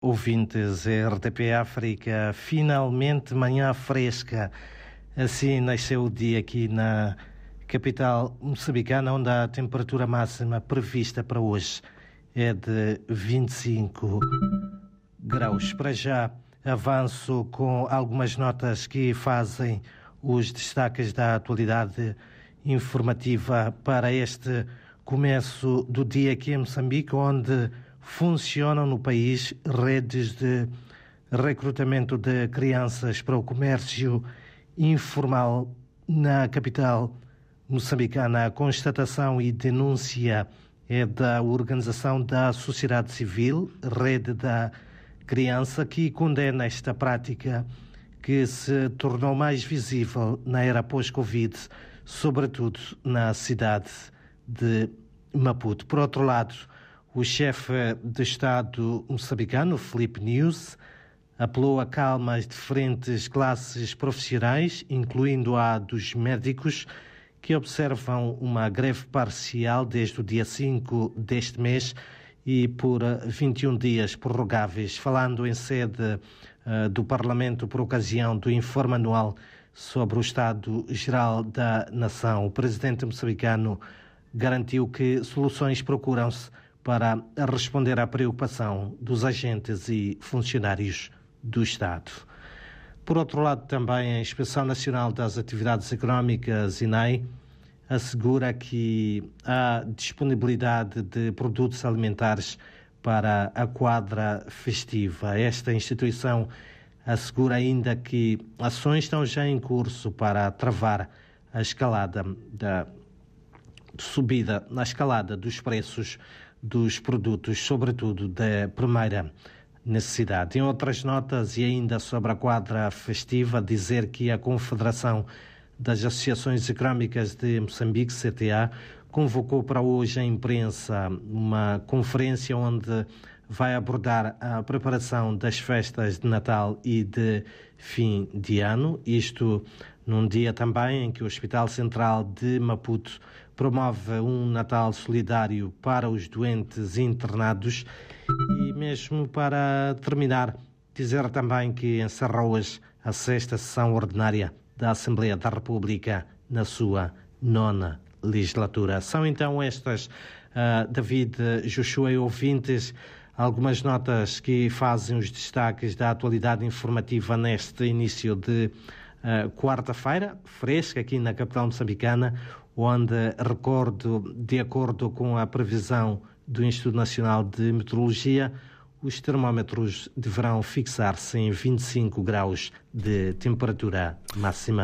Ouvintes, RTP África, finalmente manhã fresca. Assim nasceu o dia aqui na capital moçambicana, onde a temperatura máxima prevista para hoje é de 25 graus. Para já, avanço com algumas notas que fazem os destaques da atualidade informativa para este começo do dia aqui em Moçambique, onde funcionam no país redes de recrutamento de crianças para o comércio informal na capital moçambicana. A constatação e denúncia é da Organização da Sociedade Civil, Rede da Criança, que condena esta prática que se tornou mais visível na era pós-Covid, sobretudo na cidade de Maputo. Por outro lado, o chefe de Estado moçambicano, Felipe News, apelou a calma às diferentes classes profissionais, incluindo a dos médicos, que observam uma greve parcial desde o dia 5 deste mês e por 21 dias prorrogáveis, falando em sede uh, do Parlamento por ocasião do informe anual sobre o Estado Geral da Nação. O presidente moçambicano garantiu que soluções procuram-se para responder à preocupação dos agentes e funcionários do Estado. Por outro lado, também a Inspeção Nacional das Atividades Económicas, INAI, assegura que há disponibilidade de produtos alimentares para a quadra festiva. Esta instituição assegura ainda que ações estão já em curso para travar a escalada da subida na escalada dos preços dos produtos, sobretudo da primeira necessidade. Em outras notas, e ainda sobre a quadra festiva, dizer que a Confederação das Associações Económicas de Moçambique, CTA, convocou para hoje a imprensa uma conferência onde vai abordar a preparação das festas de Natal e de fim de ano, isto num dia também em que o Hospital Central de Maputo promove um Natal solidário para os doentes internados e mesmo para terminar, dizer também que encerra hoje a sexta sessão ordinária da Assembleia da República na sua nona legislatura. São então estas, uh, David Joshua e ouvintes, algumas notas que fazem os destaques da atualidade informativa neste início de uh, quarta-feira, fresca aqui na capital moçambicana, onde, recordo, de acordo com a previsão do Instituto Nacional de Meteorologia, os termómetros deverão fixar-se em 25 graus de temperatura máxima.